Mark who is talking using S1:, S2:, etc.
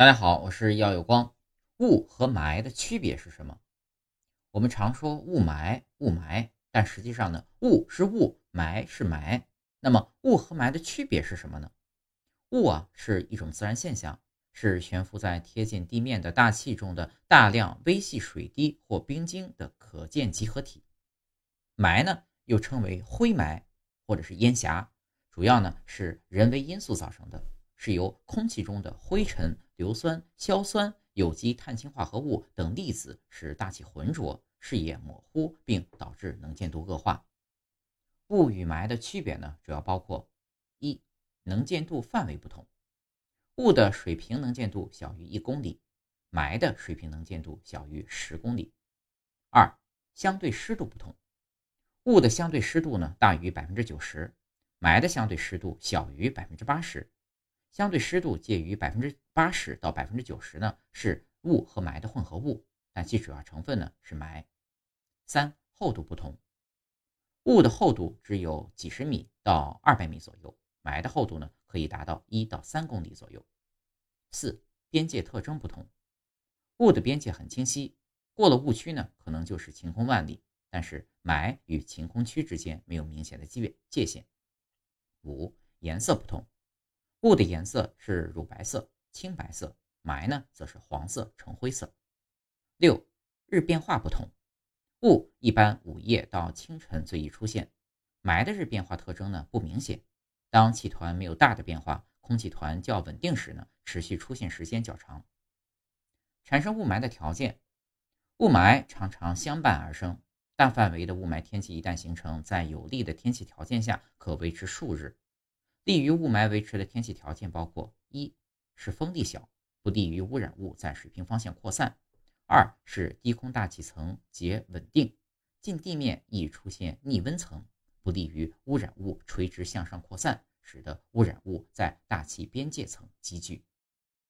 S1: 大家好，我是耀有光。雾和霾的区别是什么？我们常说雾霾，雾霾，但实际上呢，雾是雾，霾是霾。那么雾和霾的区别是什么呢？雾啊是一种自然现象，是悬浮在贴近地面的大气中的大量微细水滴或冰晶的可见集合体。霾呢又称为灰霾或者是烟霞，主要呢是人为因素造成的。是由空气中的灰尘、硫酸、硝酸、有机碳氢化合物等粒子使大气浑浊、视野模糊，并导致能见度恶化。雾与霾的区别呢，主要包括：一、能见度范围不同，雾的水平能见度小于一公里，霾的水平能见度小于十公里；二、相对湿度不同，雾的相对湿度呢大于百分之九十，霾的相对湿度小于百分之八十。相对湿度介于百分之八十到百分之九十呢，是雾和霾的混合物，但其主要成分呢是霾。三、厚度不同，雾的厚度只有几十米到二百米左右，霾的厚度呢可以达到一到三公里左右。四、边界特征不同，雾的边界很清晰，过了雾区呢可能就是晴空万里，但是霾与晴空区之间没有明显的界界限。五、颜色不同。雾的颜色是乳白色、青白色，霾呢则是黄色、橙灰色。六、日变化不同，雾一般午夜到清晨最易出现，霾的日变化特征呢不明显。当气团没有大的变化，空气团较稳定时呢，持续出现时间较长。产生雾霾的条件，雾霾常常相伴而生。大范围的雾霾天气一旦形成，在有利的天气条件下，可维持数日。利于雾霾维持的天气条件包括：一是风力小，不利于污染物在水平方向扩散；二是低空大气层结稳定，近地面易出现逆温层，不利于污染物垂直向上扩散，使得污染物在大气边界层积聚。